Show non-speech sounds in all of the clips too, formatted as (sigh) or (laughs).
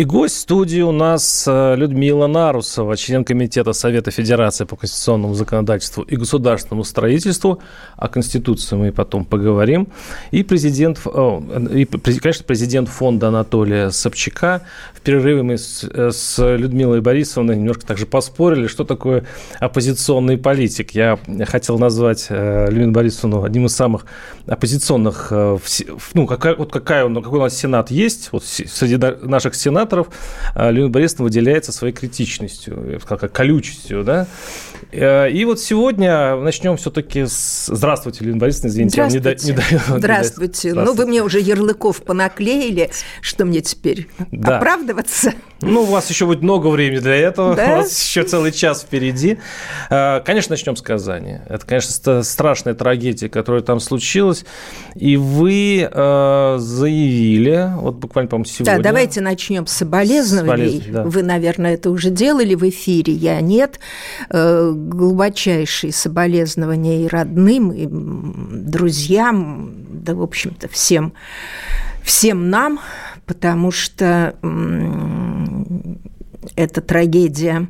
И гость студии у нас э, Людмила Нарусова, член Комитета Совета Федерации по конституционному законодательству и государственному строительству. О Конституции мы потом поговорим. И президент, и, конечно, президент фонда Анатолия Собчака. В перерыве мы с, э, с Людмилой Борисовной немножко также поспорили, что такое оппозиционный политик. Я хотел назвать э, Людмилу Борисовну одним из самых оппозиционных, ну, какая, вот какая, какой у нас Сенат есть, вот среди наших сенаторов, сенаторов Людмила Борисовна выделяется своей критичностью, я бы сказал, как колючестью, да. Э, и вот сегодня начнем все-таки с... Здравствуйте, Людмила Борисовна, извините, я не, даю... не даю... Здравствуйте. Ну, вы мне уже ярлыков понаклеили, что мне теперь да. оправдываться? Ну, у вас еще будет много времени для этого, да? у вас еще целый час впереди. Э, конечно, начнем с Казани. Это, конечно, страшная трагедия, которая там случилась. И вы э, заявили, вот буквально, по-моему, сегодня... Да, давайте начнем с соболезнований. да. Вы, наверное, это уже делали в эфире, я нет. Э, глубочайшие соболезнования и родным, и друзьям, да, в общем-то, всем, всем нам, потому что эта трагедия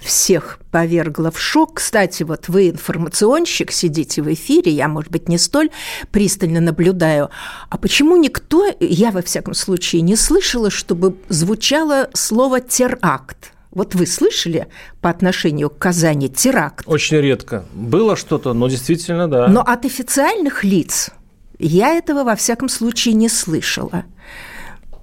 всех повергла в шок. Кстати, вот вы информационщик, сидите в эфире, я, может быть, не столь пристально наблюдаю. А почему никто, я во всяком случае, не слышала, чтобы звучало слово «теракт»? Вот вы слышали по отношению к Казани теракт? Очень редко. Было что-то, но действительно, да. Но от официальных лиц я этого во всяком случае не слышала.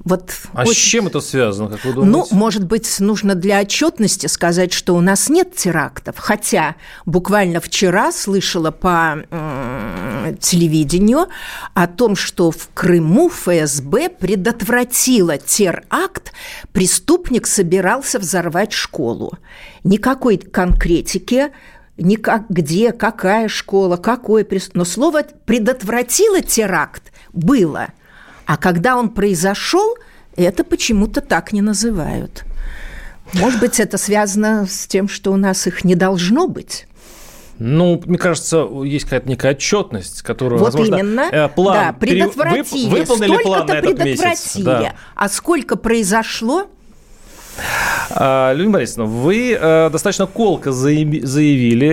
Вот а очень... с чем это связано, как вы думаете? Ну, может быть, нужно для отчетности сказать, что у нас нет терактов. Хотя буквально вчера слышала по э, телевидению о том, что в Крыму ФСБ предотвратила теракт, преступник собирался взорвать школу. Никакой конкретики никак, где, какая школа, какое. Но слово «предотвратила теракт» было – а когда он произошел, это почему-то так не называют. Может быть, это связано с тем, что у нас их не должно быть? Ну, мне кажется, есть какая-то некая отчетность, которую, вот возможно, именно, э, план да, предотвратили. Вып, выполнили план на этот месяц. Да. А сколько произошло? А, Людмила Борисовна, вы э, достаточно колко заявили,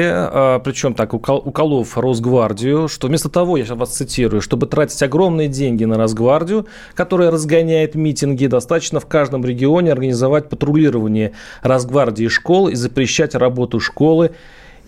э, причем так, уколов Росгвардию, что вместо того, я сейчас вас цитирую, чтобы тратить огромные деньги на Росгвардию, которая разгоняет митинги, достаточно в каждом регионе организовать патрулирование Росгвардии школ и запрещать работу школы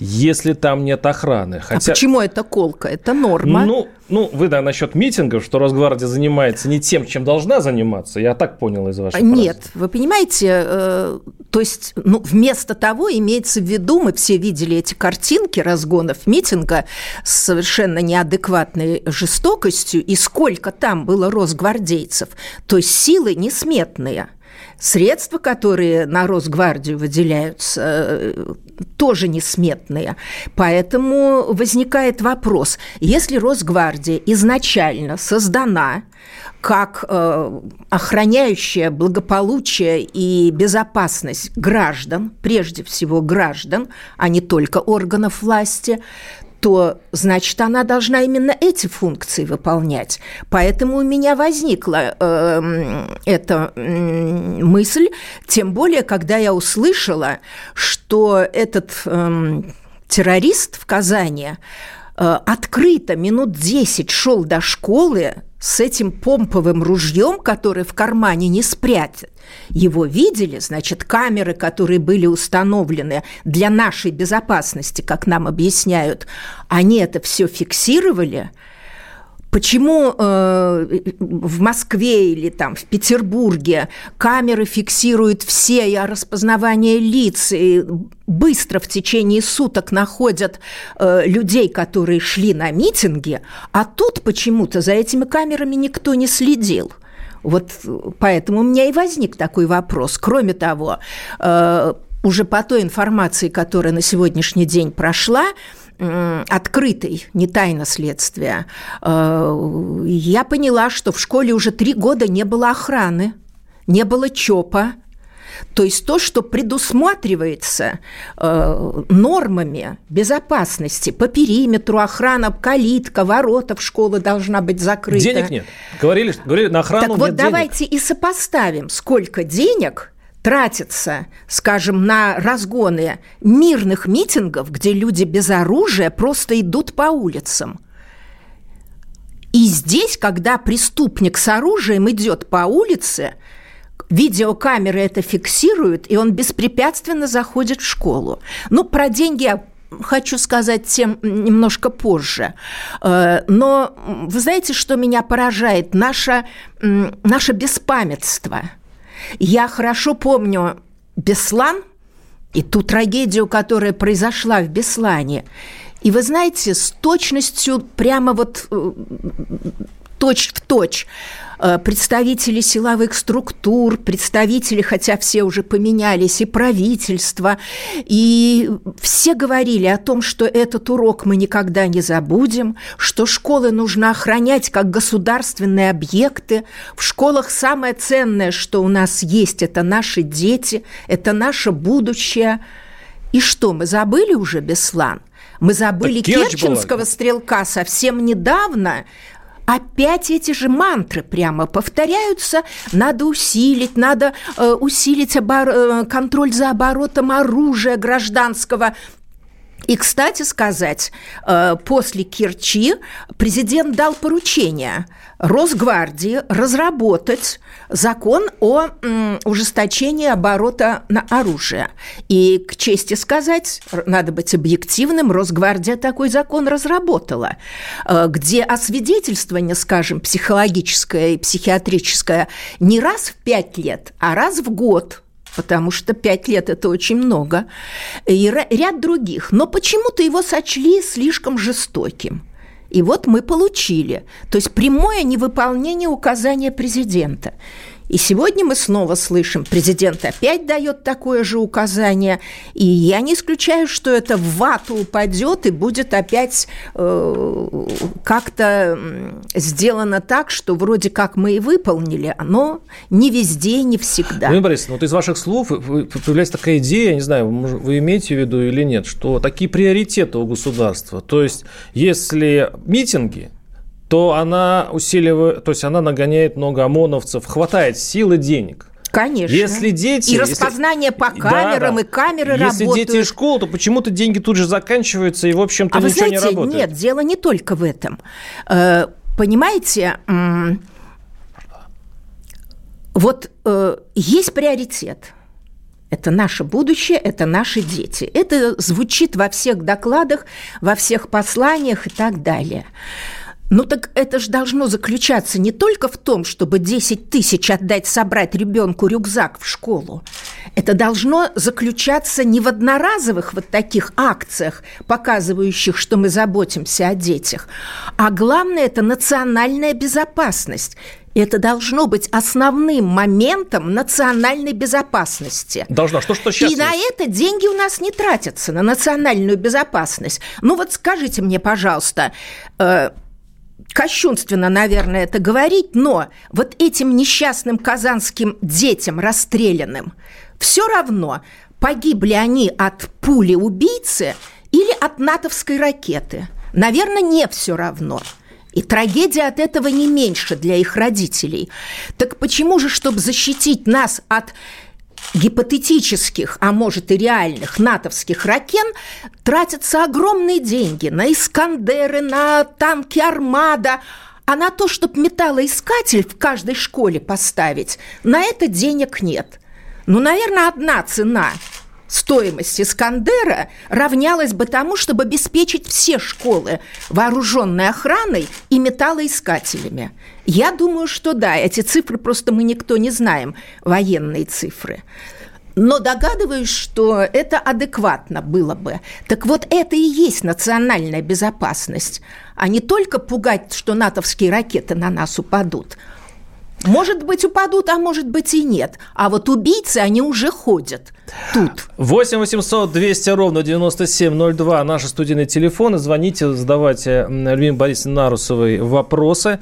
если там нет охраны. А Хотя... А почему это колка? Это норма. Ну, ну, вы, да, насчет митингов, что Росгвардия занимается не тем, чем должна заниматься, я так понял из вашей Нет, фразы. вы понимаете, э, то есть, ну, вместо того имеется в виду, мы все видели эти картинки разгонов митинга с совершенно неадекватной жестокостью, и сколько там было росгвардейцев, то есть силы несметные – Средства, которые на Росгвардию выделяются, э, тоже несметные. Поэтому возникает вопрос, если Росгвардия изначально создана как э, охраняющая благополучие и безопасность граждан, прежде всего граждан, а не только органов власти, то значит она должна именно эти функции выполнять. Поэтому у меня возникла э, эта э, мысль, тем более, когда я услышала, что этот э, террорист в Казани э, открыто минут 10 шел до школы с этим помповым ружьем, которое в кармане не спрятать. Его видели, значит, камеры, которые были установлены для нашей безопасности, как нам объясняют, они это все фиксировали – Почему э, в Москве или там в Петербурге камеры фиксируют все и распознавание лиц, и быстро в течение суток находят э, людей, которые шли на митинги, а тут почему-то за этими камерами никто не следил? Вот поэтому у меня и возник такой вопрос. Кроме того, э, уже по той информации, которая на сегодняшний день прошла, открытой, не тайна следствия, э, я поняла, что в школе уже три года не было охраны, не было ЧОПа, то есть то, что предусматривается э, нормами безопасности по периметру, охрана, калитка, ворота в школы должна быть закрыта. Денег нет. Говорили, говорили на охрану Так вот нет давайте денег. и сопоставим, сколько денег тратится, скажем, на разгоны мирных митингов, где люди без оружия просто идут по улицам. И здесь, когда преступник с оружием идет по улице, видеокамеры это фиксируют, и он беспрепятственно заходит в школу. Ну, про деньги я хочу сказать тем немножко позже. Э, но вы знаете, что меня поражает? Наше, наше беспамятство. Я хорошо помню Беслан и ту трагедию, которая произошла в Беслане. И вы знаете, с точностью прямо вот э, точь в точь Э, представители силовых структур, представители, хотя все уже поменялись, и правительства, и все говорили о том, что этот урок мы никогда не забудем, что школы нужно охранять как государственные объекты. В школах самое ценное, что у нас есть, это наши дети, это наше будущее. И что, мы забыли уже Беслан? Мы забыли Керченского была. стрелка совсем недавно, опять эти же мантры прямо повторяются. Надо усилить, надо э, усилить обор- э, контроль за оборотом оружия гражданского. И, кстати сказать, э, после Керчи президент дал поручение Росгвардии разработать закон о ужесточении оборота на оружие. И, к чести сказать, надо быть объективным, Росгвардия такой закон разработала, э, где освидетельствование, скажем, психологическое и психиатрическое не раз в пять лет, а раз в год – потому что пять лет – это очень много, и ряд других. Но почему-то его сочли слишком жестоким. И вот мы получили, то есть прямое невыполнение указания президента. И сегодня мы снова слышим, президент опять дает такое же указание, и я не исключаю, что это в вату упадет и будет опять э, как-то сделано так, что вроде как мы и выполнили, но не везде, не всегда. Ну, Борисовна, вот из ваших слов появляется такая идея, я не знаю, вы имеете в виду или нет, что такие приоритеты у государства. То есть, если митинги, то она усиливает, то есть она нагоняет много ОМОНовцев, хватает сил и денег. Конечно. Если дети... И распознание если, по камерам, да, да. и камеры если работают. Если дети из школы, то почему-то деньги тут же заканчиваются, и, в общем-то, а ничего знаете, не работает. Нет, дело не только в этом. Э, понимаете, вот э, есть приоритет. Это наше будущее, это наши дети. Это звучит во всех докладах, во всех посланиях и так далее. Ну так это же должно заключаться не только в том, чтобы 10 тысяч отдать собрать ребенку рюкзак в школу. Это должно заключаться не в одноразовых вот таких акциях, показывающих, что мы заботимся о детях, а главное – это национальная безопасность. Это должно быть основным моментом национальной безопасности. Должно. Что, что сейчас И есть? на это деньги у нас не тратятся, на национальную безопасность. Ну вот скажите мне, пожалуйста, э, кощунственно, наверное, это говорить, но вот этим несчастным казанским детям расстрелянным все равно, погибли они от пули убийцы или от натовской ракеты. Наверное, не все равно. И трагедия от этого не меньше для их родителей. Так почему же, чтобы защитить нас от гипотетических, а может и реальных натовских ракен тратятся огромные деньги на «Искандеры», на танки «Армада», а на то, чтобы металлоискатель в каждой школе поставить, на это денег нет. Ну, наверное, одна цена стоимость Искандера равнялась бы тому, чтобы обеспечить все школы вооруженной охраной и металлоискателями. Я думаю, что да, эти цифры просто мы никто не знаем, военные цифры. Но догадываюсь, что это адекватно было бы. Так вот, это и есть национальная безопасность, а не только пугать, что натовские ракеты на нас упадут. Может быть, упадут, а может быть и нет. А вот убийцы, они уже ходят тут. 8 800 200 ровно 9702 наши студийные телефоны. Звоните, задавайте Людмиле Борисовне Нарусовой вопросы.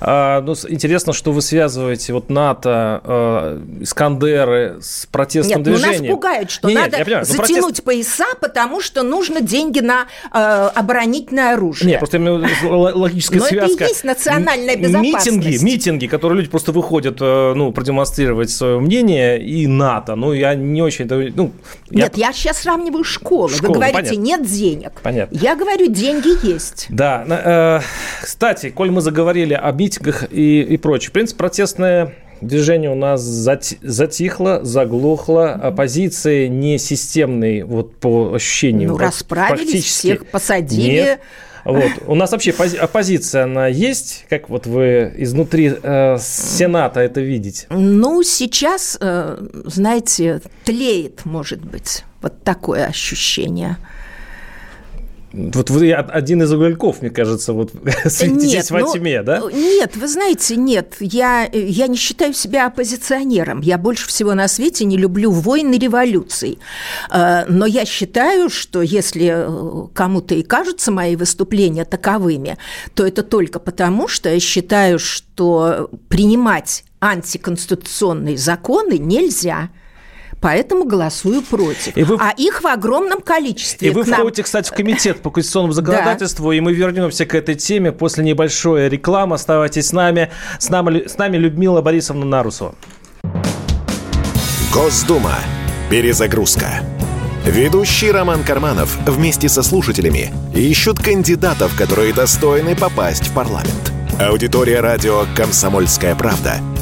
А, ну, интересно, что вы связываете вот НАТО, э, Искандеры с протестным Нет, движением. Ну, нас пугают, что нет, надо нет, понимаю, затянуть протест... пояса, потому что нужно деньги на э, оборонительное оружие. Нет, просто логическая Но связка. это и есть национальная безопасность. Митинги, митинги, которые люди просто выходят, э, ну, продемонстрировать свое мнение, и НАТО. Ну, я не очень... Ну, Нет, я, я сейчас сравниваю школы. Школу, Вы говорите, понятно. нет денег. Понятно. Я говорю, деньги есть. Да. Э, кстати, коль мы заговорили о митингах и, и прочее, в принципе, протестное движение у нас затихло, заглохло, оппозиции не системной, вот по ощущениям. Ну, расправились, всех посадили. Нет. Вот. У нас вообще оппозиция, она есть? Как вот вы изнутри э, Сената это видите? Ну, сейчас, э, знаете, тлеет, может быть, вот такое ощущение. Вот вы один из угольков, мне кажется, вот (laughs) светитесь нет, во ну, тьме, да? Нет, вы знаете, нет, я, я не считаю себя оппозиционером. Я больше всего на свете не люблю войны революций. Э, но я считаю, что если э, кому-то и кажутся мои выступления таковыми, то это только потому, что я считаю, что принимать антиконституционные законы нельзя – поэтому голосую против. И вы... А их в огромном количестве. И вы нам... входите, кстати, в комитет по конституционному (laughs) законодательству, да. и мы вернемся к этой теме после небольшой рекламы. Оставайтесь с нами. С нами, с нами Людмила Борисовна Нарусова. Госдума. Перезагрузка. Ведущий Роман Карманов вместе со слушателями ищут кандидатов, которые достойны попасть в парламент. Аудитория радио «Комсомольская правда» —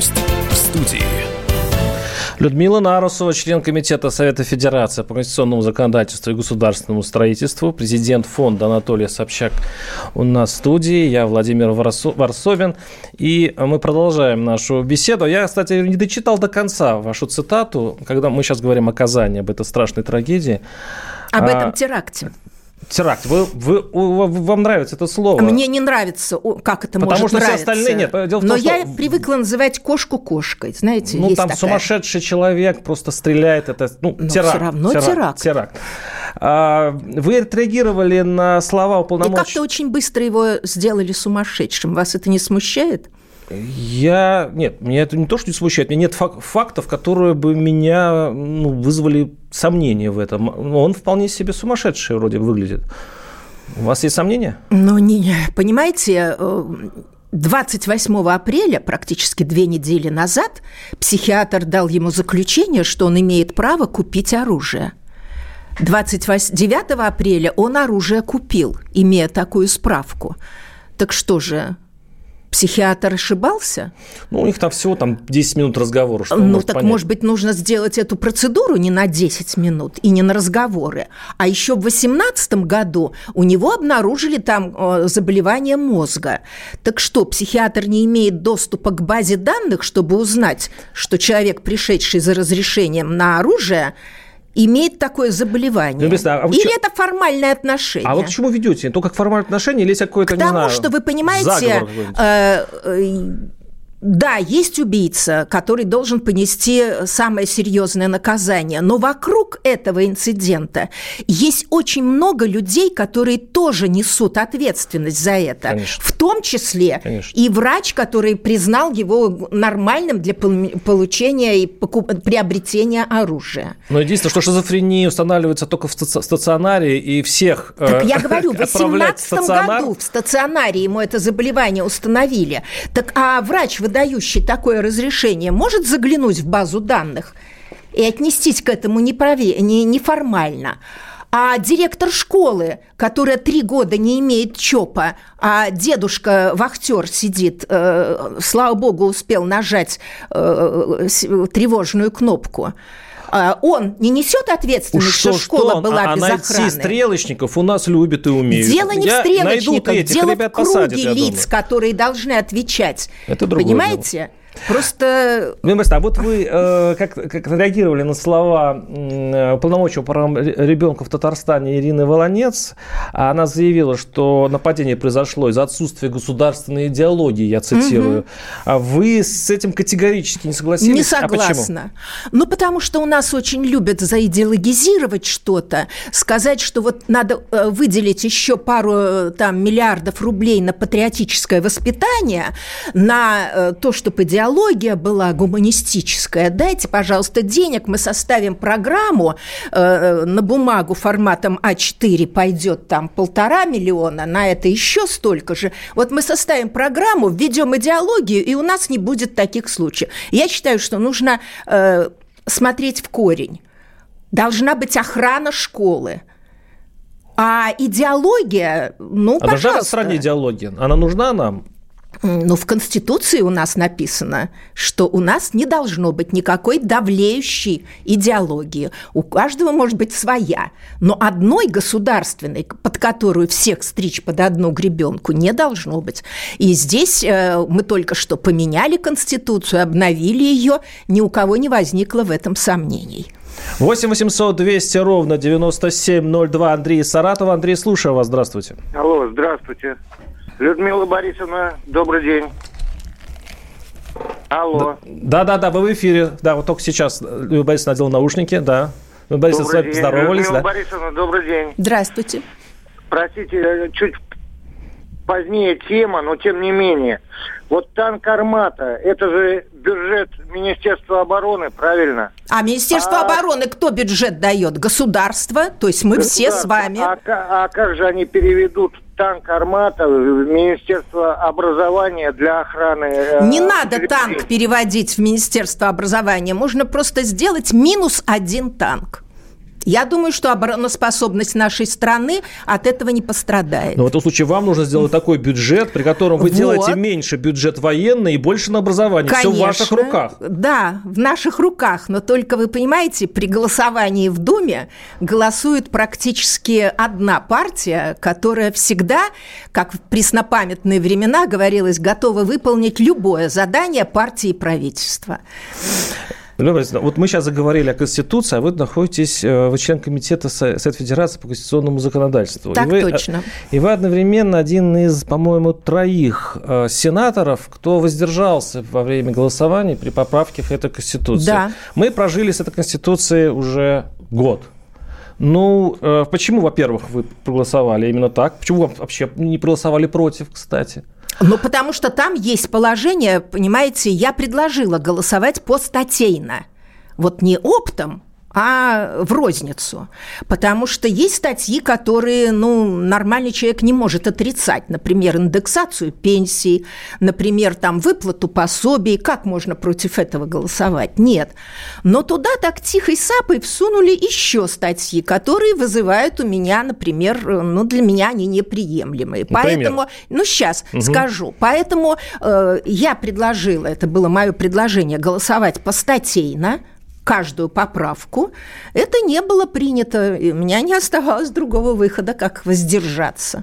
Гость в студии. Людмила Нарусова, член Комитета Совета Федерации по конституционному законодательству и государственному строительству, президент фонда Анатолия Собчак у нас в студии, я Владимир Варсовин, и мы продолжаем нашу беседу. Я, кстати, не дочитал до конца вашу цитату, когда мы сейчас говорим о Казани, об этой страшной трагедии. Об а, этом теракте теракт. Вы, вы, вам нравится это слово? Мне не нравится, как это Потому может что нравиться. все остальные нет. Дело Но том, я что... привыкла называть кошку кошкой, знаете, Ну, там такая. сумасшедший человек просто стреляет, это ну, Но теракт. все равно теракт. теракт. теракт. А, вы отреагировали на слова уполномоченного... И как-то очень быстро его сделали сумасшедшим. Вас это не смущает? Я... Нет, меня это не то, что не смущает. У меня нет фактов, которые бы меня ну, вызвали сомнения в этом. Он вполне себе сумасшедший вроде выглядит. У вас есть сомнения? Ну, не, понимаете, 28 э, апреля, практически две недели назад, психиатр дал ему заключение, что он имеет право купить оружие. 29 апреля он оружие купил, имея такую справку. Так что же, Психиатр ошибался? Ну, у них там всего там 10 минут разговора. Что ну, так, понять. может быть, нужно сделать эту процедуру не на 10 минут и не на разговоры. А еще в 2018 году у него обнаружили там э, заболевание мозга. Так что, психиатр не имеет доступа к базе данных, чтобы узнать, что человек, пришедший за разрешением на оружие, имеет такое заболевание. Ну, а или что... это формальное отношение? А вот к чему ведете? То как формальное отношение или есть какое-то, не знаю, что вы понимаете, да, есть убийца, который должен понести самое серьезное наказание, но вокруг этого инцидента есть очень много людей, которые тоже несут ответственность за это, Конечно. в том числе Конечно. и врач, который признал его нормальным для получения и приобретения оружия. Но единственное, что шизофрения устанавливается только в стационаре и всех Так я говорю, в (laughs) 18 году в стационаре ему это заболевание установили. Так а врач выдающий такое разрешение, может заглянуть в базу данных и отнестись к этому неправе, не, неформально. А директор школы, которая три года не имеет ЧОПа, а дедушка-вахтер сидит, э, слава богу, успел нажать э, тревожную кнопку, он не несет ответственность, что, что школа что? была а, без а охраны. стрелочников у нас любят и умеют. Дело не Я в стрелочниках, дело в круге лиц, которые должны отвечать. Это Понимаете? Дело. Просто... Мимост, а вот вы э, как, как реагировали на слова э, полномочия по ребенка в Татарстане Ирины Волонец? Она заявила, что нападение произошло из-за отсутствия государственной идеологии, я цитирую. Угу. А вы с этим категорически не согласились? Не согласна. А ну, потому что у нас очень любят заидеологизировать что-то, сказать, что вот надо э, выделить еще пару э, там миллиардов рублей на патриотическое воспитание, на э, то, чтобы идеология идеология была гуманистическая, дайте, пожалуйста, денег, мы составим программу э, на бумагу форматом А4 пойдет там полтора миллиона, на это еще столько же. Вот мы составим программу, введем идеологию, и у нас не будет таких случаев. Я считаю, что нужно э, смотреть в корень. Должна быть охрана школы. А идеология, ну, а пожалуйста. Должна стране идеология? Она нужна нам? Ну, в Конституции у нас написано, что у нас не должно быть никакой давлеющей идеологии. У каждого может быть своя. Но одной государственной, под которую всех стричь под одну гребенку, не должно быть. И здесь э, мы только что поменяли Конституцию, обновили ее, ни у кого не возникло в этом сомнений. 8 800 200 ровно 9702 Андрей Саратов. Андрей, слушаю вас. Здравствуйте. Алло, здравствуйте. Людмила Борисовна, добрый день. Алло. Да, да, да, вы в эфире. Да, вот только сейчас Людмила Борисовна надела наушники, да. Людмила Борисовна, с вами поздоровались. Людмила да. Борисовна, добрый день. Здравствуйте. Простите, чуть позднее тема, но тем не менее. Вот танк «Армата» – это же бюджет Министерства обороны, правильно? А Министерство а... обороны кто бюджет дает? Государство? То есть мы все с вами. А, а как же они переведут танк «Армата» в Министерство образования для охраны... Э, Не надо танк переводить в Министерство образования. Можно просто сделать минус один танк. Я думаю, что обороноспособность нашей страны от этого не пострадает. Но в этом случае вам нужно сделать такой бюджет, при котором вы вот. делаете меньше бюджет военный и больше на образование. Конечно. Все в ваших руках. Да, в наших руках. Но только вы понимаете, при голосовании в Думе голосует практически одна партия, которая всегда, как в преснопамятные времена говорилось, готова выполнить любое задание партии и правительства. Вот мы сейчас заговорили о Конституции, а вы находитесь, э, вы член комитета Совет Федерации по конституционному законодательству. Так и вы, точно. И вы одновременно один из, по-моему, троих э, сенаторов, кто воздержался во время голосования при поправке к этой Конституции. Да. Мы прожили с этой Конституцией уже год. Ну, э, почему, во-первых, вы проголосовали именно так? Почему вы вообще не проголосовали против, кстати? Ну, потому что там есть положение, понимаете, я предложила голосовать по статейно. Вот не оптом, а в розницу. Потому что есть статьи, которые ну, нормальный человек не может отрицать. Например, индексацию пенсии, например, там, выплату пособий. Как можно против этого голосовать? Нет. Но туда так тихой сапой всунули еще статьи, которые вызывают у меня, например, ну, для меня они неприемлемые. Например? Поэтому, ну, сейчас угу. скажу. Поэтому э, я предложила, это было мое предложение, голосовать по статейно, каждую поправку, это не было принято. И у меня не оставалось другого выхода, как воздержаться.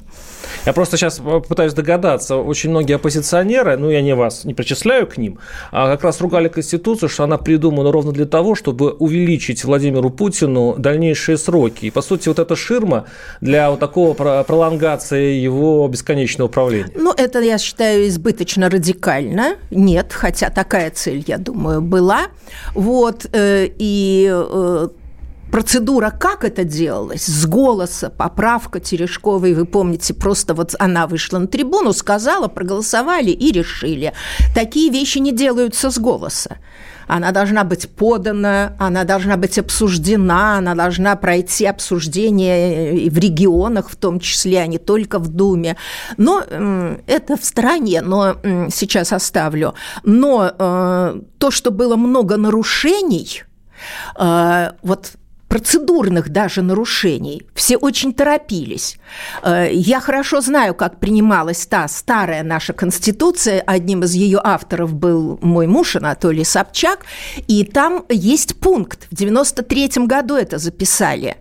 Я просто сейчас пытаюсь догадаться. Очень многие оппозиционеры, ну, я не вас не причисляю к ним, а как раз ругали Конституцию, что она придумана ровно для того, чтобы увеличить Владимиру Путину дальнейшие сроки. И, по сути, вот эта ширма для вот такого пролонгации его бесконечного правления. Ну, это, я считаю, избыточно радикально. Нет, хотя такая цель, я думаю, была. Вот, э, и э, процедура, как это делалось, с голоса, поправка Терешковой, вы помните, просто вот она вышла на трибуну, сказала, проголосовали и решили. Такие вещи не делаются с голоса. Она должна быть подана, она должна быть обсуждена, она должна пройти обсуждение в регионах в том числе, а не только в Думе. Но это в стране, но сейчас оставлю. Но э, то, что было много нарушений, э, вот процедурных даже нарушений. Все очень торопились. Э, я хорошо знаю, как принималась та старая наша Конституция. Одним из ее авторов был мой муж Анатолий Собчак. И там есть пункт. В 93 году это записали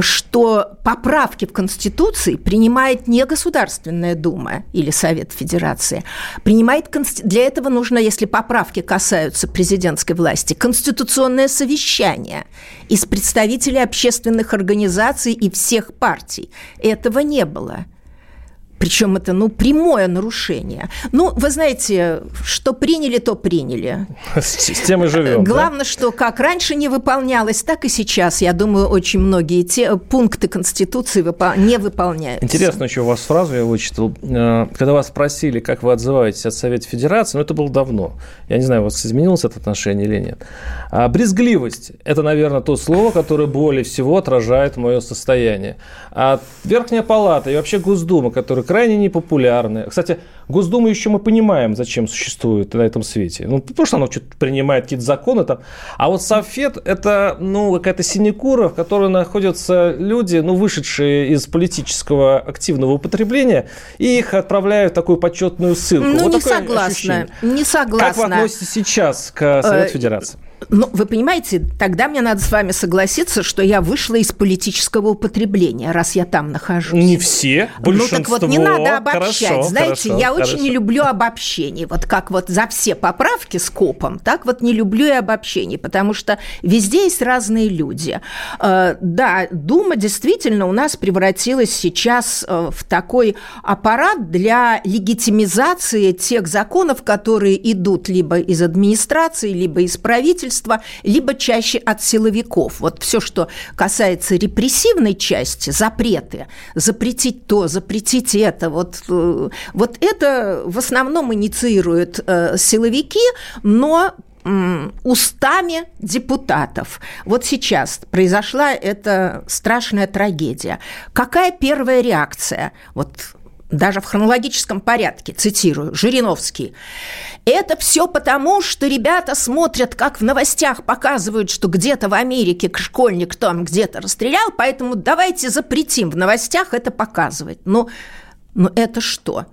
что поправки в Конституции принимает не Государственная Дума или Совет Федерации. Принимает, для этого нужно, если поправки касаются президентской власти, конституционное совещание из представителей общественных организаций и всех партий. Этого не было. Причем это, ну, прямое нарушение. Ну, вы знаете, что приняли, то приняли. С тем и живем. Главное, да? что как раньше не выполнялось, так и сейчас, я думаю, очень многие те пункты Конституции не выполняются. Интересно еще у вас фразу я вычитал. Э, когда вас спросили, как вы отзываетесь от Совета Федерации, ну, это было давно. Я не знаю, у вас изменилось это отношение или нет. А брезгливость – это, наверное, то слово, которое более всего отражает мое состояние. А Верхняя Палата и вообще Госдума, которые крайне непопулярны. Кстати, Госдума еще мы понимаем, зачем существует на этом свете. Ну, потому что она что-то принимает какие-то законы там. А вот Совет – это, ну, какая-то синекура, в которой находятся люди, ну, вышедшие из политического активного употребления, и их отправляют в такую почетную ссылку. Ну, вот не согласна. Ощущение. Не согласна. Как вы относитесь сейчас к Совету э, Федерации? Ну, вы понимаете, тогда мне надо с вами согласиться, что я вышла из политического употребления, раз я там нахожусь. Не все, большинство. Ну, так вот, не надо обобщать. Хорошо, Знаете, хорошо, я хорошо. очень не люблю обобщений. Вот как вот за все поправки с копом, так вот не люблю и обобщений, потому что везде есть разные люди. Э, да, Дума действительно у нас превратилась сейчас э, в такой аппарат для легитимизации тех законов, которые идут либо из администрации, либо из правительства, правительства, либо чаще от силовиков. Вот все, что касается репрессивной части, запреты, запретить то, запретить это, вот, э, вот это в основном инициируют э, силовики, но устами депутатов. Вот сейчас произошла эта страшная трагедия. Какая первая реакция? Вот даже в хронологическом порядке, цитирую, Жириновский. Это все потому, что ребята смотрят, как в новостях показывают, что где-то в Америке школьник там где-то расстрелял, поэтому давайте запретим в новостях это показывать. Ну, ну это что?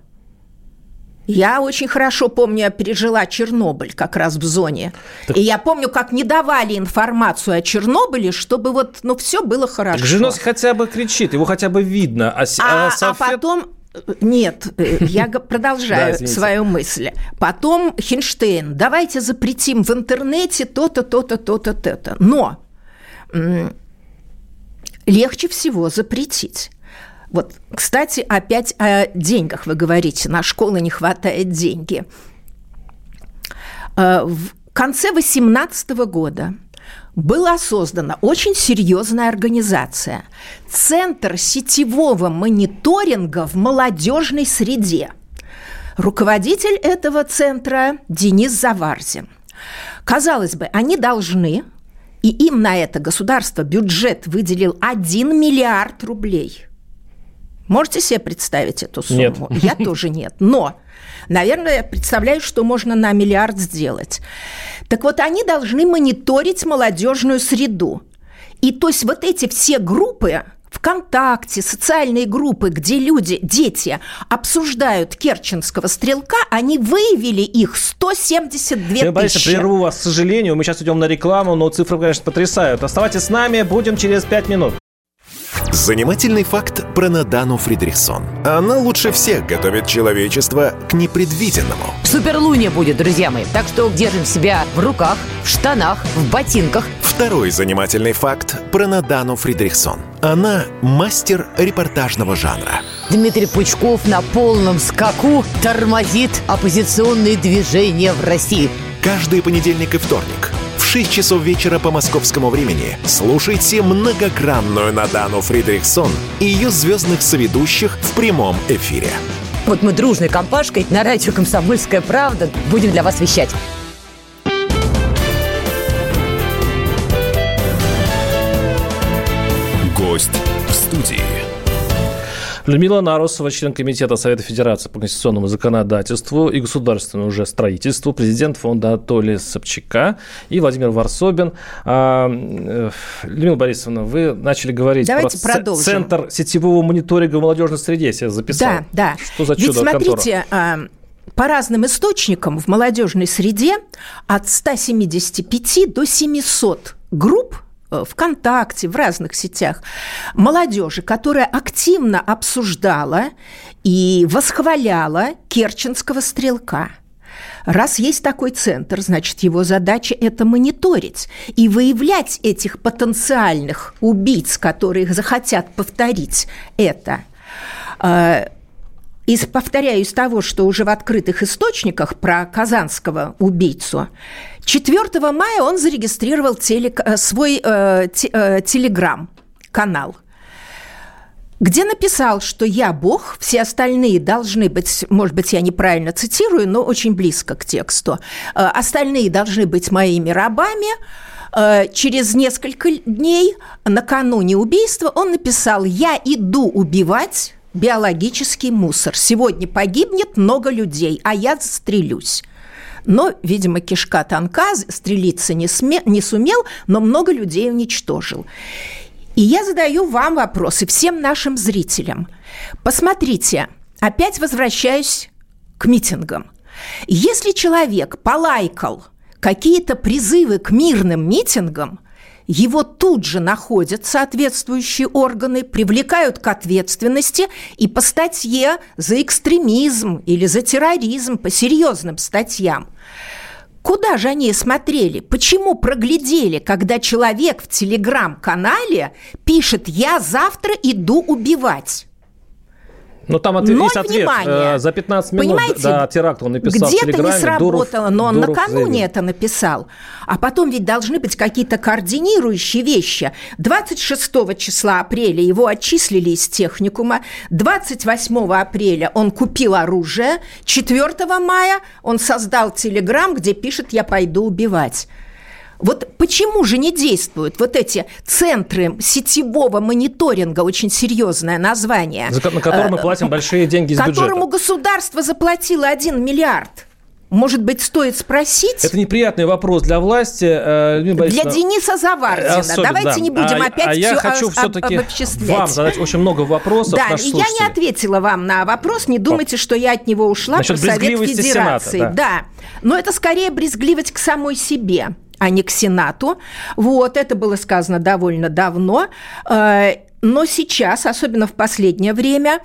Я очень хорошо помню, я пережила Чернобыль как раз в зоне. Так... И я помню, как не давали информацию о Чернобыле, чтобы вот, ну, все было хорошо. Так Жириновский хотя бы кричит, его хотя бы видно. А, а, а, Софет... а потом нет, э, я (laughs) продолжаю свою мысль. Потом Хинштейн. Давайте запретим в интернете то-то, то-то, то-то, то-то. Но легче всего запретить. Вот, кстати, опять о деньгах вы говорите. На школы не хватает деньги. Э, в конце 2018 года была создана очень серьезная организация – Центр сетевого мониторинга в молодежной среде. Руководитель этого центра Денис Заварзин. Казалось бы, они должны, и им на это государство бюджет выделил 1 миллиард рублей. Можете себе представить эту сумму? Нет. (laughs) Я тоже нет. Но Наверное, я представляю, что можно на миллиард сделать. Так вот, они должны мониторить молодежную среду. И то есть вот эти все группы, ВКонтакте, социальные группы, где люди, дети обсуждают керченского стрелка, они выявили их 172 Я, Борис, прерву вас, к сожалению. Мы сейчас идем на рекламу, но цифры, конечно, потрясают. Оставайтесь с нами, будем через 5 минут. Занимательный факт про Надану Фридрихсон. Она лучше всех готовит человечество к непредвиденному. Суперлуния будет, друзья мои. Так что держим себя в руках, в штанах, в ботинках. Второй занимательный факт про Надану Фридрихсон. Она мастер репортажного жанра. Дмитрий Пучков на полном скаку тормозит оппозиционные движения в России. Каждый понедельник и вторник 6 часов вечера по московскому времени слушайте многогранную Надану Фридрихсон и ее звездных соведущих в прямом эфире. Вот мы дружной компашкой на радио «Комсомольская правда» будем для вас вещать. Людмила Нарусова, член Комитета Совета Федерации по конституционному законодательству и государственному уже строительству, президент фонда Анатолия Собчака и Владимир Варсобин. А, э, Людмила Борисовна, вы начали говорить Давайте про продолжим. Центр сетевого мониторинга в молодежной среде. Я записал. Да, да. Что за Ведь чудо смотрите, а, по разным источникам в молодежной среде от 175 до 700 групп ВКонтакте, в разных сетях молодежи, которая активно обсуждала и восхваляла керченского стрелка. Раз есть такой центр, значит, его задача – это мониторить и выявлять этих потенциальных убийц, которые захотят повторить это. Э, из, повторяю, из того, что уже в открытых источниках про казанского убийцу, 4 мая он зарегистрировал теле, э, свой э, те, э, телеграм-канал – где написал, что я Бог, все остальные должны быть, может быть, я неправильно цитирую, но очень близко к тексту, э, остальные должны быть моими рабами, э, через несколько дней, накануне убийства, он написал «Я иду убивать биологический мусор. Сегодня погибнет много людей, а я застрелюсь». Но, видимо, кишка тонка, стрелиться не, сме, не сумел, но много людей уничтожил. И я задаю вам вопросы, всем нашим зрителям. Посмотрите, опять возвращаюсь к митингам. Если человек полайкал какие-то призывы к мирным митингам, его тут же находят соответствующие органы, привлекают к ответственности и по статье за экстремизм или за терроризм, по серьезным статьям. Куда же они смотрели? Почему проглядели, когда человек в телеграм-канале пишет «Я завтра иду убивать»? Ну, там ответ, есть ответ. Внимания. Э, за 15 минут Понимаете, до теракта он написал Где-то не сработало, Дуров, но он Дуров накануне заявил. это написал. А потом ведь должны быть какие-то координирующие вещи. 26 числа апреля его отчислили из техникума. 28 апреля он купил оружие. 4 мая он создал телеграм, где пишет «Я пойду убивать». Вот почему же не действуют вот эти центры сетевого мониторинга, очень серьезное название, За на который мы э, платим большие деньги из которому бюджета. государство заплатило 1 миллиард? Может быть, стоит спросить? Это неприятный вопрос для власти. э, Людмила Для. Дениса Завардина. Особенно, Давайте да. не будем а, опять а я всё хочу все-таки вам задать очень много вопросов. Да, я не ответила вам на вопрос. Не думайте, что я от него ушла Насчет про Совет Федерации. Сената, да. но это скорее брезгливость к самой себе а не к Сенату. Вот, это было сказано довольно давно. Э, Но сейчас, особенно в последнее время,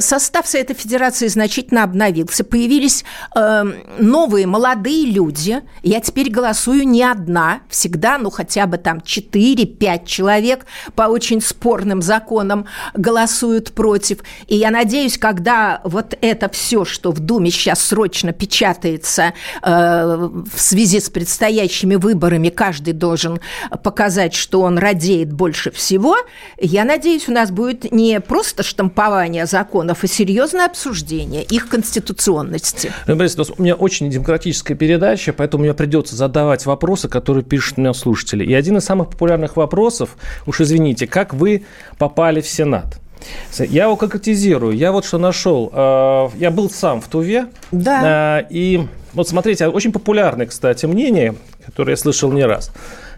состав Совета Федерации значительно обновился. Появились э, новые молодые люди. Я теперь голосую не одна, всегда, ну, хотя бы там 4-5 человек по очень спорным законам голосуют против. И я надеюсь, когда вот это все, что в Думе сейчас срочно печатается э, в связи с предстоящими выборами, каждый должен показать, что он радеет больше всего, я надеюсь, у нас будет не просто штампование законов, а серьезное обсуждение их конституционности. Людмила Борисовна, у меня очень демократическая передача, поэтому мне придется задавать вопросы, которые пишут меня слушатели. И один из самых популярных вопросов, уж извините, как вы попали в Сенат? Я его конкретизирую. Я вот что нашел. Э, Я был сам в Туве. Да. Э, И вот смотрите, очень популярное, кстати, мнение, которое я слышал не раз.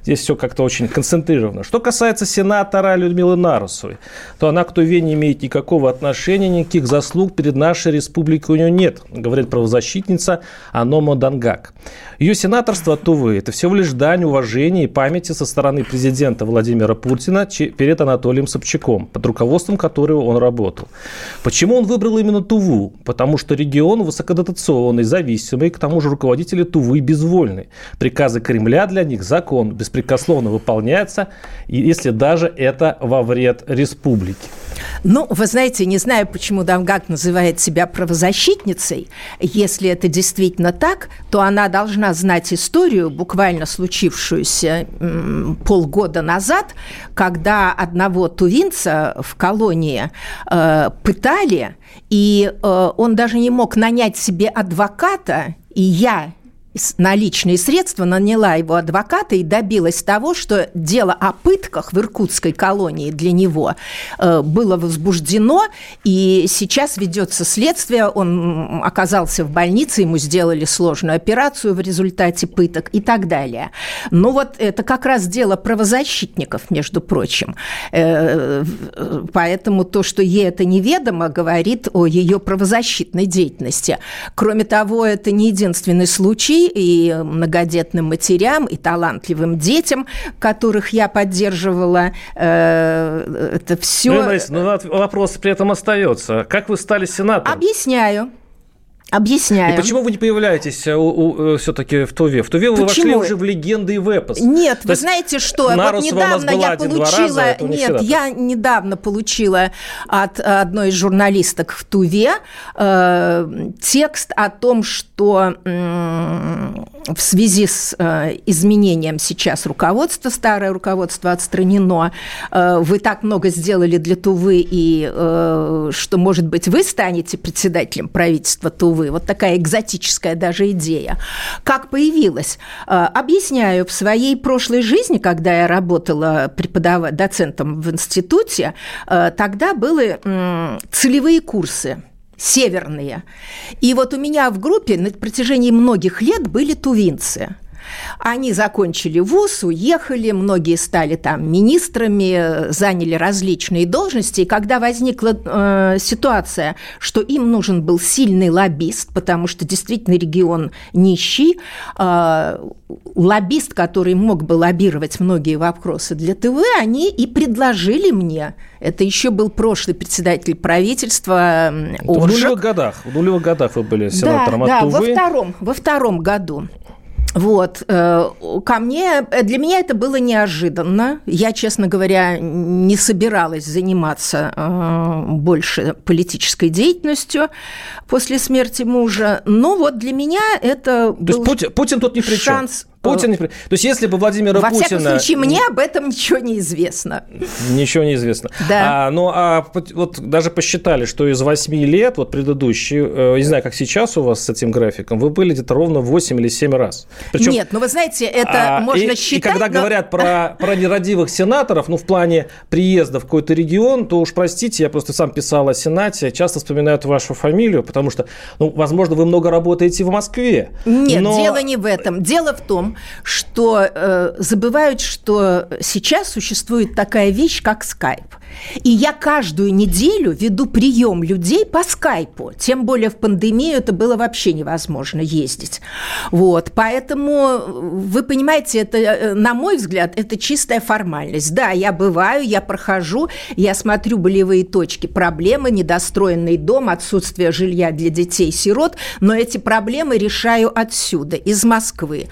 Здесь все как-то очень концентрировано. Что касается сенатора Людмилы Нарусовой, то она к Туве не имеет никакого отношения, никаких заслуг перед нашей республикой у нее нет, говорит правозащитница Аномо Дангак. Ее сенаторство Тувы – это всего лишь дань уважения и памяти со стороны президента Владимира Путина перед Анатолием Собчаком, под руководством которого он работал. Почему он выбрал именно Туву? Потому что регион высокодотационный, зависимый, к тому же руководители Тувы безвольны. Приказы Кремля для них закон, беспрекословно выполняется, если даже это во вред республике. Ну, вы знаете, не знаю, почему Давгак называет себя правозащитницей. Если это действительно так, то она должна знать историю, буквально случившуюся полгода назад, когда одного тувинца в колонии э, пытали, и э, он даже не мог нанять себе адвоката, и я наличные средства, наняла его адвоката и добилась того, что дело о пытках в иркутской колонии для него э, было возбуждено, и сейчас ведется следствие. Он оказался в больнице, ему сделали сложную операцию в результате пыток и так далее. Но вот это как раз дело правозащитников, между прочим. Э, поэтому то, что ей это неведомо, говорит о ее правозащитной деятельности. Кроме того, это не единственный случай, и многодетным матерям, и талантливым детям, которых я поддерживала. Э, это все... Ну, но вопрос при этом остается. Как вы стали сенатором? Объясняю. Объясняю. И почему вы не появляетесь э, э, все-таки в Туве? В Туве вы почему? вошли уже в легенды и в эпос. Нет, То вы знаете что? Вот недавно я получила... Раза, нет, я недавно получила от одной из журналисток в Туве э, текст о том, что э, в связи с э, изменением сейчас руководства, старое руководство отстранено, э, вы так много сделали для Тувы, и э, что, может быть, вы станете председателем правительства Тувы, увы. Вот такая экзотическая даже идея. Как появилась? Э, объясняю, в своей прошлой жизни, когда я работала преподав... доцентом в институте, э, тогда были целевые курсы северные. И вот у меня в группе на протяжении многих лет были тувинцы – они закончили вуз, уехали, многие стали там министрами, заняли различные должности. И когда возникла э, ситуация, что им нужен был сильный лоббист, потому что действительно регион нищий, э, лоббист, который мог бы лоббировать многие вопросы для ТВ, они и предложили мне. Это еще был прошлый председатель правительства В нулевых годах, в нулевых годах вы были сенатором да, от да, Тувы. во втором, во втором году. Вот, э, ко мне, для меня это было неожиданно. Я, честно говоря, не собиралась заниматься э, больше политической деятельностью после смерти мужа. Но вот для меня это То был есть Путин, Путин тут ни при шанс Путин... То есть, если бы Владимира Во Путина... Во всяком случае, мне об этом ничего не известно. Ничего не известно. Да. А, ну, а вот даже посчитали, что из 8 лет, вот предыдущие, э, не знаю, как сейчас у вас с этим графиком, вы были где-то ровно 8 или 7 раз. Причем, Нет, ну вы знаете, это а, можно и, считать... И когда но... говорят про, про нерадивых сенаторов, ну, в плане приезда в какой-то регион, то уж простите, я просто сам писал о Сенате, часто вспоминают вашу фамилию, потому что, ну, возможно, вы много работаете в Москве. Нет, но... дело не в этом. Дело в том, что э, забывают, что сейчас существует такая вещь, как скайп. И я каждую неделю веду прием людей по скайпу. Тем более в пандемию это было вообще невозможно ездить. Вот. Поэтому, вы понимаете, это, э, на мой взгляд, это чистая формальность. Да, я бываю, я прохожу, я смотрю болевые точки, проблемы, недостроенный дом, отсутствие жилья для детей-сирот, но эти проблемы решаю отсюда, из Москвы.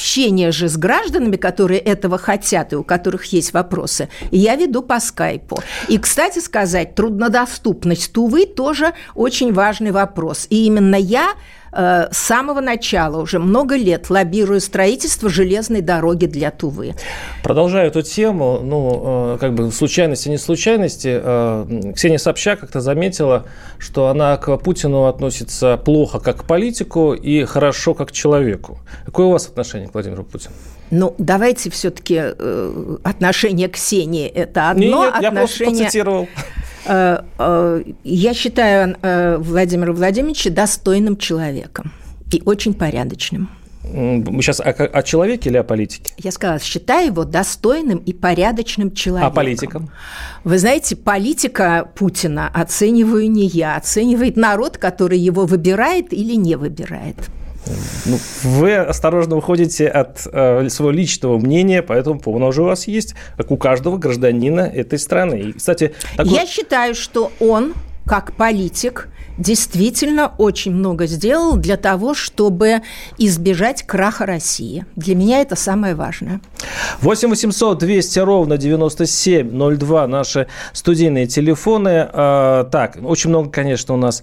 Общение же с гражданами, которые этого хотят и у которых есть вопросы, я веду по скайпу. И, кстати сказать, труднодоступность Тувы тоже очень важный вопрос. И именно я э, с самого начала, уже много лет, лоббирую строительство железной дороги для Тувы. Продолжаю эту тему, ну, э, как бы случайности, не случайности. Э, Ксения Собчак как-то заметила, что она к Путину относится плохо как к политику и хорошо как к человеку. Какое у вас отношение к Владимиру Путину? Ну, давайте все-таки э, отношение Ксении это одно. Нет, нет, отношение... я процитировал. Э, э, я считаю э, Владимира Владимировича достойным человеком и очень порядочным. Мы сейчас о, о человеке или о политике? Я сказала, считаю его достойным и порядочным человеком. А политиком? Вы знаете, политика Путина оцениваю не я, оценивает народ, который его выбирает или не выбирает. Ну, вы осторожно уходите от э, своего личного мнения, поэтому поводу уже у вас есть, как у каждого гражданина этой страны. И, кстати, такой... Я считаю, что он, как политик, действительно очень много сделал для того, чтобы избежать краха России. Для меня это самое важное. 8 800 200 ровно 9702 наши студийные телефоны. Э, так, очень много, конечно, у нас...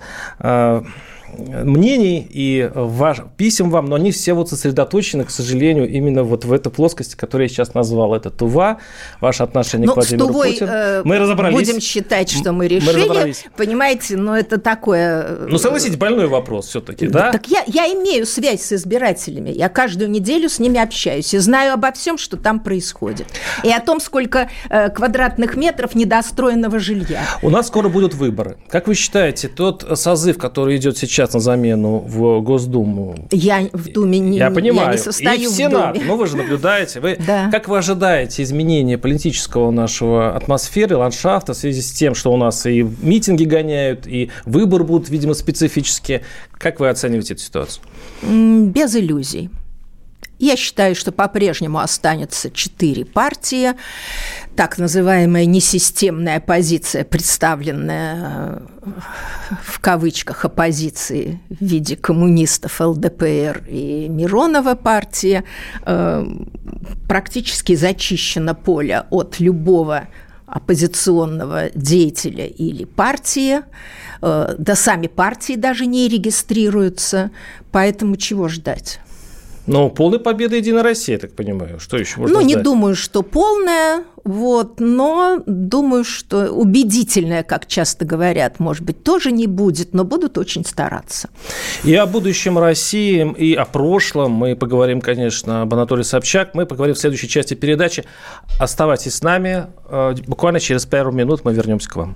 Э, мнений и ваш, писем вам, но они все вот сосредоточены, к сожалению, именно вот в этой плоскости, которую я сейчас назвал. Это Тува, ваше отношение ну, к Владимиру Тувой, Путину. Э, мы разобрались. Будем считать, что мы решили. Мы понимаете, но это такое... Э, ну, согласитесь, больной вопрос все-таки, да? Так я, я имею связь с избирателями. Я каждую неделю с ними общаюсь и знаю обо всем, что там происходит. И о том, сколько э, квадратных метров недостроенного жилья. У нас скоро будут выборы. Как вы считаете, тот созыв, который идет сейчас на замену в Госдуму... Я в Думе не, я понимаю. Я не состою и в Сенат. в Думе. Ну, вы же наблюдаете. Вы, да. Как вы ожидаете изменения политического нашего атмосферы, ландшафта в связи с тем, что у нас и митинги гоняют, и выборы будут, видимо, специфические? Как вы оцениваете эту ситуацию? Без иллюзий. Я считаю, что по-прежнему останется четыре партии. Так называемая несистемная оппозиция, представленная э, в кавычках оппозиции в виде коммунистов ЛДПР и Миронова партия, э, практически зачищено поле от любого оппозиционного деятеля или партии, э, да сами партии даже не регистрируются, поэтому чего ждать? Ну, полной победы Единой России, я так понимаю. Что еще можно Ну, ждать? не думаю, что полная, вот, но думаю, что убедительная, как часто говорят, может быть, тоже не будет, но будут очень стараться. И о будущем России, и о прошлом мы поговорим, конечно, об Анатолии Собчак. Мы поговорим в следующей части передачи. Оставайтесь с нами. Э, буквально через пару минут мы вернемся к вам.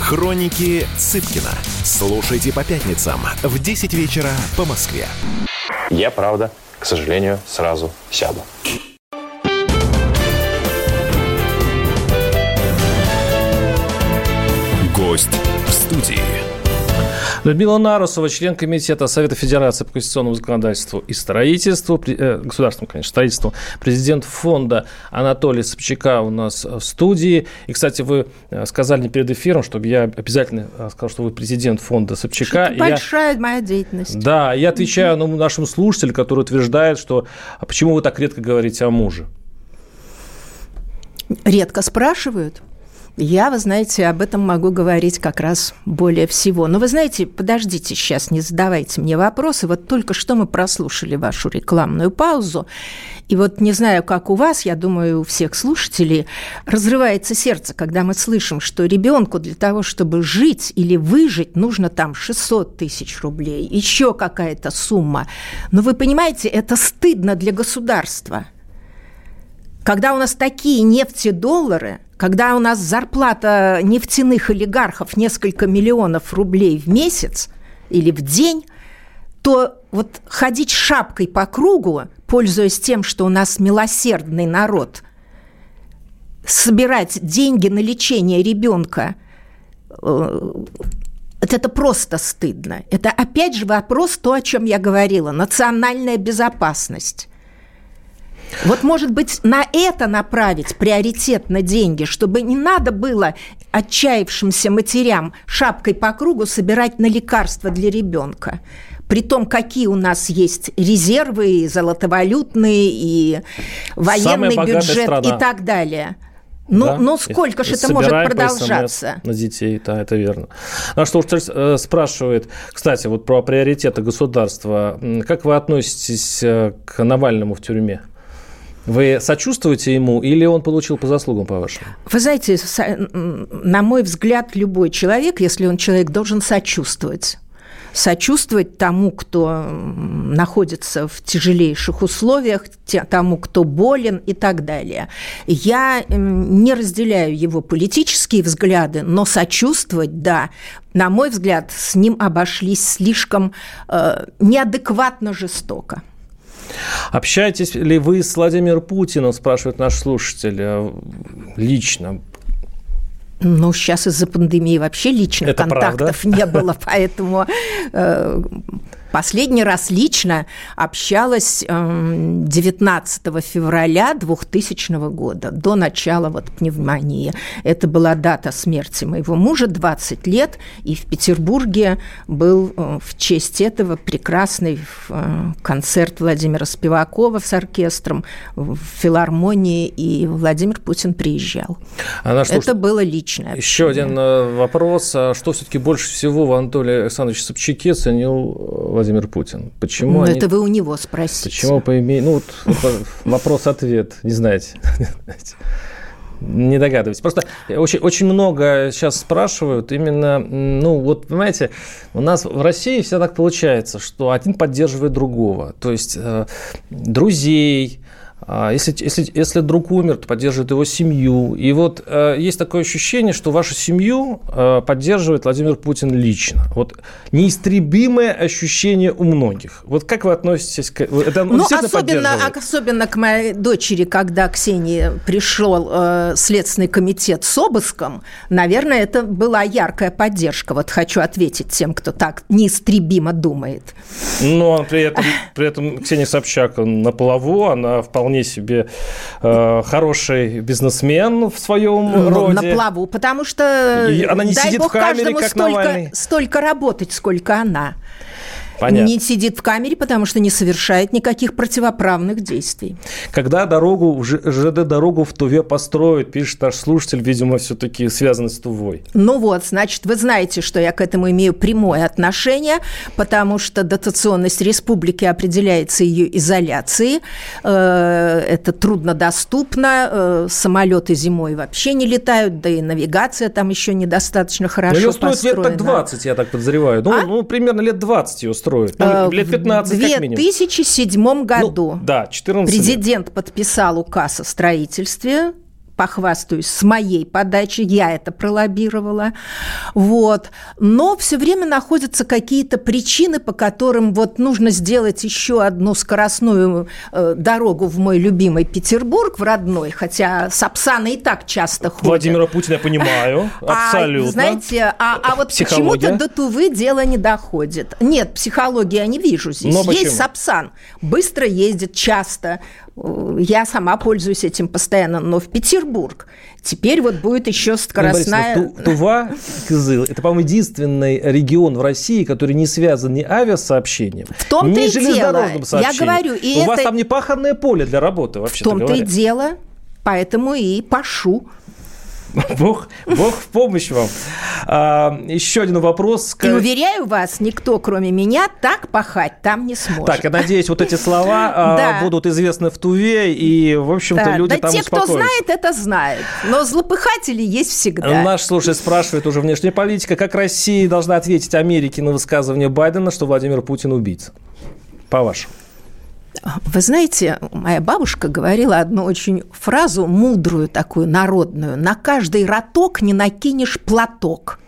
Хроники Цыпкина. Слушайте по пятницам в 10 вечера по Москве. Я, правда, к сожалению, сразу сяду. Гость. Людмила Нарусова, член Комитета Совета Федерации по конституционному законодательству и строительству, э, государственному, конечно, строительству, президент фонда Анатолий Собчака у нас в студии. И, кстати, вы э, сказали перед эфиром, чтобы я обязательно э, сказал, что вы президент фонда Собчака. Это большая я... моя деятельность. Да, я отвечаю ну, нашим слушателям, которые утверждают, что а почему вы так редко говорите о муже? Редко спрашивают. Я, вы знаете, об этом могу говорить как раз более всего. Но вы знаете, подождите сейчас, не задавайте мне вопросы. Вот только что мы прослушали вашу рекламную паузу. И вот не знаю, как у вас, я думаю, у всех слушателей разрывается сердце, когда мы слышим, что ребенку для того, чтобы жить или выжить, нужно там 600 тысяч рублей, еще какая-то сумма. Но вы понимаете, это стыдно для государства. Когда у нас такие нефтедоллары – когда у нас зарплата нефтяных олигархов несколько миллионов рублей в месяц или в день, то вот ходить шапкой по кругу, пользуясь тем, что у нас милосердный народ, собирать деньги на лечение ребенка, э, это просто стыдно. Это опять же вопрос, то, о чем я говорила, национальная безопасность. Вот, может быть, на это направить приоритет на деньги, чтобы не надо было отчаявшимся матерям шапкой по кругу собирать на лекарства для ребенка. При том, какие у нас есть резервы, и золотовалютные, и военный бюджет страна. и так далее. Ну, да? ну сколько же это может продолжаться? На детей, да, это верно. А что э, спрашивает, кстати, вот про приоритеты государства. Как вы относитесь э, к Навальному в тюрьме? Вы сочувствуете ему или он получил по заслугам, по-вашему? Вы знаете, на мой взгляд, любой человек, если он человек, должен сочувствовать. сочувствовать тому, кто находится в тяжелейших условиях, тому, кто болен и так далее. Я не разделяю его политические взгляды, но сочувствовать, да, на мой взгляд, с ним обошлись слишком э, неадекватно жестоко. Общаетесь ли вы с Владимиром Путиным, спрашивает наш слушатель, э, лично? Ну, сейчас из-за пандемии вообще личных Это контактов правда? не было, поэтому э, Последний раз лично общалась 19 эм, февраля 2000 года, до начала вот пневмонии. Это была дата смерти моего мужа, 20 лет, и в Петербурге был э, в честь этого прекрасный э, концерт Владимира Спивакова с оркестром в филармонии, и Владимир Путин приезжал. Она, что, Это было личное. Еще один э, вопрос. А что все-таки больше всего в Анатолии Александровиче Собчаке ценил Владимир Путин? Почему ну, они... это вы у него спросите. Почему по имени... Ну, вот вопрос-ответ, не знаете. Не догадываюсь. Просто очень, очень много сейчас спрашивают именно, ну вот, понимаете, у нас в России все так получается, что один поддерживает другого. То есть э, друзей, если, если, если друг умер, то поддерживает его семью. И вот э, есть такое ощущение, что вашу семью э, поддерживает Владимир Путин лично. Вот неистребимое ощущение у многих. Вот как вы относитесь к это? Ну, особенно, особенно к моей дочери, когда Ксении пришел э, Следственный комитет с обыском, наверное, это была яркая поддержка. Вот хочу ответить тем, кто так неистребимо думает. Но при этом, при этом Ксения Собчак на плаву, она вполне вполне себе э, хороший бизнесмен в своем ну, роде. На плаву, потому что, И она не дай сидит бог, в камере, как столько, Навальный. столько работать, сколько она. Понятно. не сидит в камере, потому что не совершает никаких противоправных действий. Когда дорогу, ЖД-дорогу в Туве построят, пишет наш слушатель, видимо, все-таки связан с Тувой. Ну вот, значит, вы знаете, что я к этому имею прямое отношение, потому что дотационность республики определяется ее изоляцией. Э, это труднодоступно, э, самолеты зимой вообще не летают, да и навигация там еще недостаточно хорошо Но ее стоит построена. лет так 20, я так подозреваю. Ну, а? ну примерно лет 20 ее строят строят? Ну, лет 15 В 2007 ну, году ну, да, 14 президент лет. подписал указ о строительстве похвастаюсь, с моей подачи, я это пролоббировала, вот, но все время находятся какие-то причины, по которым вот нужно сделать еще одну скоростную э, дорогу в мой любимый Петербург, в родной, хотя Сапсаны и так часто ходят. Владимира Путина я понимаю, (laughs) а, абсолютно. А, знаете, а, а вот почему-то до Тувы дело не доходит. Нет, психологии я не вижу здесь. Но Есть Сапсан, быстро ездит, часто, я сама пользуюсь этим постоянно, но в Петербург. Теперь вот будет еще скоростная... Ну, Тува, Кызыл, это, по-моему, единственный регион в России, который не связан ни авиасообщением, в том ни железнодорожным сообщением. Я говорю, и У это... вас там не паханное поле для работы, вообще В том-то и дело, поэтому и пашу. (laughs) Бог, Бог в помощь вам. А, еще один вопрос. И уверяю вас, никто, кроме меня, так пахать там не сможет. Так, я надеюсь, вот эти слова (laughs) а, будут известны в Туве, и, в общем-то, люди там те, кто знает, это знает. Но злопыхатели есть всегда. Наш слушатель спрашивает уже внешняя политика, как Россия должна ответить Америке на высказывание Байдена, что Владимир Путин убийца? По-вашему. Вы знаете, моя бабушка говорила одну очень фразу мудрую такую народную. На каждый роток не накинешь платок.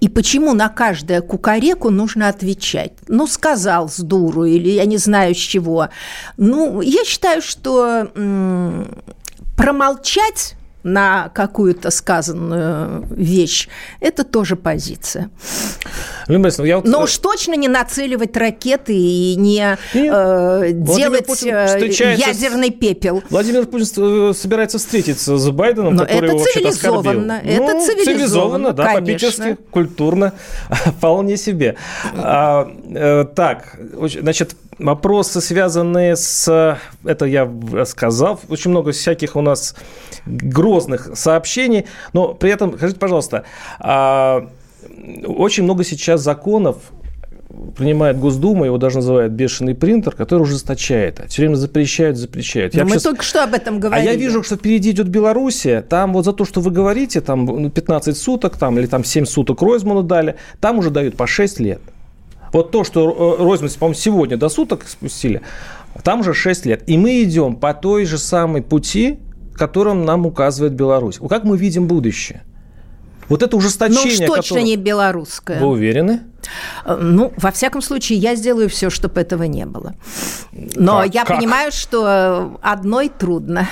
И почему на каждое кукареку нужно отвечать? Ну, сказал с дуру или я не знаю с чего. Ну, я считаю, что м- промолчать на какую-то сказанную вещь, это тоже позиция. Я вот... Но уж точно не нацеливать ракеты и не э, делать э, ядерный пепел. Владимир Путин собирается встретиться с Байденом, Но который это его цивилизованно. Это ну, цивилизованно, цивилизованно да, по-питерски, культурно, (laughs) вполне себе. А, э, так, значит, вопросы, связанные с... Это я сказал. Очень много всяких у нас грозных сообщений. Но при этом, скажите, пожалуйста, а, очень много сейчас законов, принимает Госдума, его даже называют бешеный принтер, который ужесточает. Все время запрещают, запрещают. Я мы сейчас... только что об этом говорили. А я вижу, что впереди идет Белоруссия. Там вот за то, что вы говорите, там 15 суток там, или там 7 суток Ройзману дали, там уже дают по 6 лет. Вот то, что э, розница, по-моему, сегодня до суток спустили, там уже 6 лет. И мы идем по той же самой пути, которым нам указывает Беларусь. Как мы видим будущее? Вот это ужесточение... Ну, точно которое... не белорусское. Вы уверены? Э, ну, во всяком случае, я сделаю все, чтобы этого не было. Но как? я как? понимаю, что одной трудно.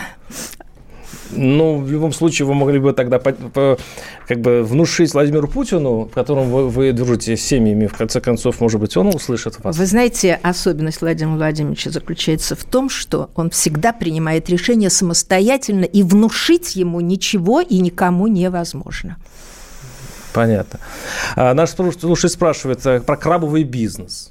Ну, в любом случае, вы могли бы тогда по, по, как бы внушить Владимиру Путину, в котором вы, вы дружите с семьями, в конце концов, может быть, он услышит вас. Вы знаете, особенность Владимира Владимировича заключается в том, что он всегда принимает решения самостоятельно, и внушить ему ничего и никому невозможно. Понятно. А, наш слушатель спрашивает э, про крабовый бизнес.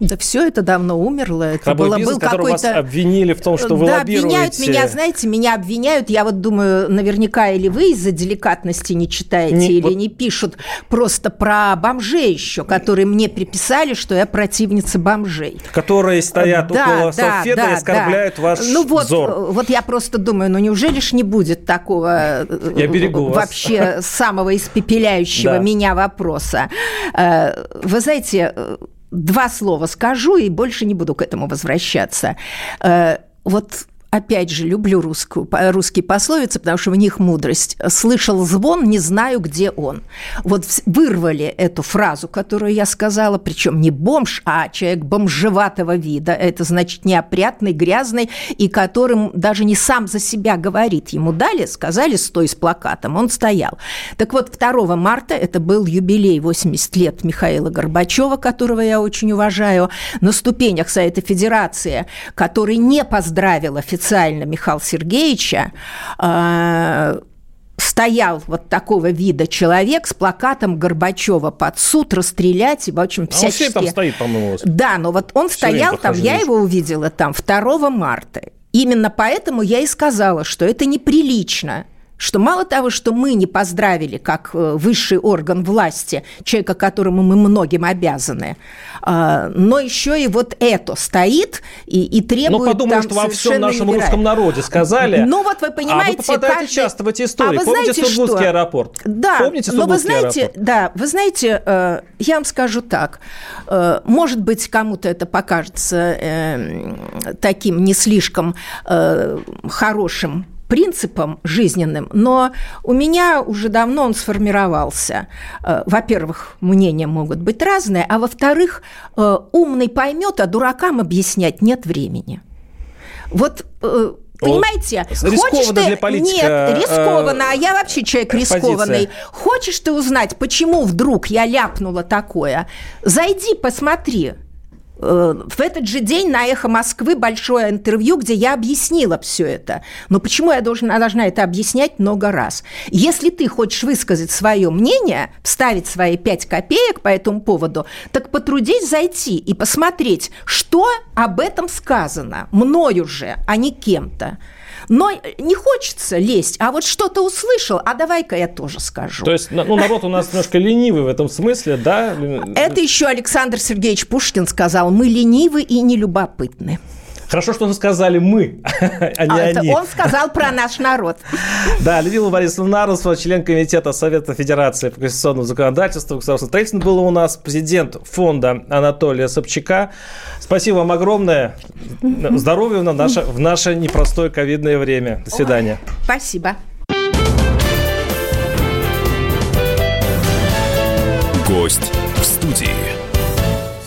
Да все это давно умерло. Это Рабой было, бизнес, был какой-то... вас обвинили в том, что вы да, лоббируете. обвиняют меня, знаете, меня обвиняют. Я вот думаю, наверняка или вы из-за деликатности не читаете, не, или вот... не пишут просто про бомжей еще, которые мне приписали, что я противница бомжей. Которые стоят да, около да, салфета да, и оскорбляют да. ваш ну, вот, взор. Вот я просто думаю, ну неужели ж не будет такого я берегу вообще вас. самого испепеляющего меня вопроса? Э, вы знаете, два слова скажу и больше не буду к этому возвращаться. Э, вот опять же, люблю русскую, русские пословицы, потому что в них мудрость. «Слышал звон, не знаю, где он». Вот вырвали эту фразу, которую я сказала, причем не бомж, а человек бомжеватого вида. Это значит неопрятный, грязный, и которым даже не сам за себя говорит. Ему дали, сказали «стой с плакатом», он стоял. Так вот, 2 марта, это был юбилей 80 лет Михаила Горбачева, которого я очень уважаю, на ступенях Совета Федерации, который не поздравил официально официально Михаила Сергеевича, э, стоял вот такого вида человек с плакатом Горбачева под суд расстрелять и, в общем, всячески... А он там стоит, по-моему. Да, но вот он стоял там, я его увидела там 2 марта. Именно поэтому я и сказала, что это неприлично что мало того, что мы не поздравили как э, высший орган власти человека, которому мы многим обязаны, а, но еще и вот это стоит и, и требует Ну, подумаю, что во всем нашем русском народе сказали. Ну, вот вы понимаете... А вы попадаете каждый... часто в эти истории. А вы Помните знаете, Сургутский что? аэропорт? Да, Помните но вы знаете, аэропорт? да, вы знаете, э, я вам скажу так. Э, может быть, кому-то это покажется таким не слишком хорошим принципом жизненным, но у меня уже давно он сформировался. Э, во-первых, мнения могут быть разные, а во-вторых, э, умный поймет, а дуракам объяснять нет времени. Вот э, Понимаете, хочешь ты... для политика. Нет, рискованно, а я вообще человек рискованный. Хочешь ты узнать, почему вдруг я ляпнула такое? Зайди, посмотри. Э, в этот же день на «Эхо Москвы» большое интервью, где я объяснила все это. Но почему я должна, должна это объяснять много раз? Если ты хочешь высказать свое мнение, вставить свои пять копеек по этому поводу, так потрудись зайти и посмотреть, что об этом сказано мною же, а не кем-то. Но не хочется лезть, а вот что-то услышал, а давай-ка я тоже скажу. То есть, ну, народ у нас немножко ленивый в этом смысле, да? Это еще Александр Сергеевич Пушкин сказал, мы ленивы и нелюбопытны. Хорошо, что сказали мы, (laughs) а не а это они. Он сказал про наш народ. Да, Людмила Борисовна Нарусова, член Комитета Совета Федерации по конституционному законодательству, государственному строительству, была у нас президент фонда Анатолия Собчака. Спасибо вам огромное. (laughs) Здоровья в наше, в наше непростое ковидное время. До свидания. Спасибо. Гость в студии.